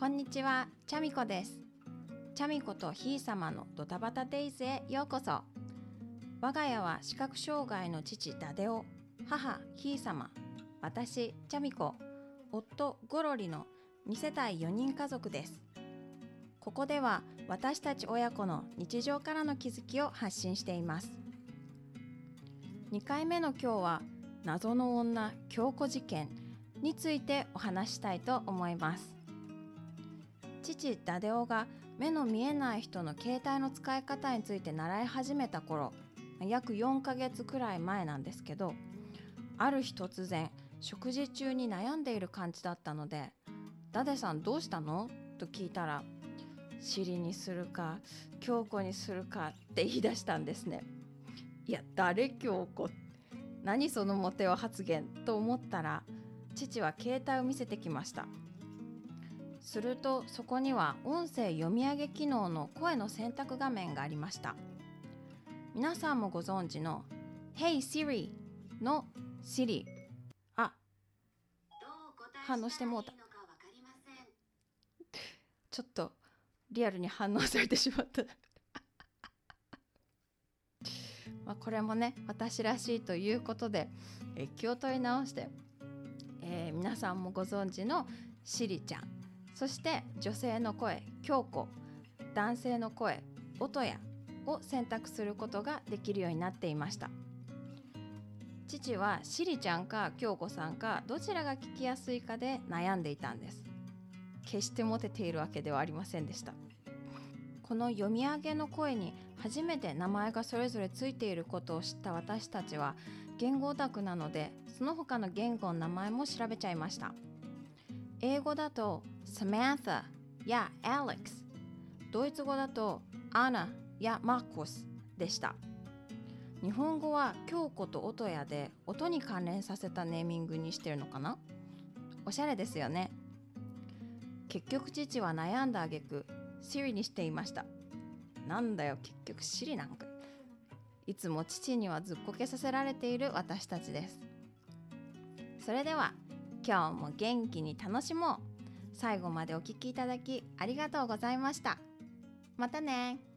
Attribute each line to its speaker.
Speaker 1: こんにちは、チャミコです。チャミコとひいさまのドタバタデイズへようこそ。我が家は視覚障害の父ダデオ、母ひいさま、私チャミコ、夫ゴロリの2世帯4人家族です。ここでは私たち親子の日常からの気づきを発信しています。2回目の今日は謎の女京子事件についてお話したいと思います。父ダデオが目の見えない人の携帯の使い方について習い始めた頃約4ヶ月くらい前なんですけどある日突然食事中に悩んでいる感じだったので「ダデさんどうしたの?」と聞いたら「尻にするか京子にするか」って言い出したんですね。いや誰京子何そのモテを発言？と思ったら父は携帯を見せてきました。するとそこには音声読み上げ機能の声の選択画面がありました。皆さんもご存知の「Hey Siri」の Siri あ反応してもうた。ちょっとリアルに反応されてしまった。まあこれもね私らしいということでえ気を取り直して、えー皆さんもご存知のシリちゃん。そして女性の声京子男性の声音やを選択することができるようになっていました。父はしりちゃんか京子さんかどちらが聞きやすいかで悩んでいたんです。決してモテているわけではありませんでした。この読み上げの声に初めて名前がそれぞれついていることを知った私たちは言語オタクなのでその他の言語の名前も調べちゃいました。英語だと Samantha や Alex ドイツ語だと Anna や Marcus でした。日本語は京子と音やで音に関連させたネーミングにしてるのかな？おしゃれですよね。結局父は悩んだ挙句 Siri にしていました。なんだよ結局 Siri なんか。いつも父にはずっこけさせられている私たちです。それでは今日も元気に楽しもう。最後までお聴きいただきありがとうございました。またね。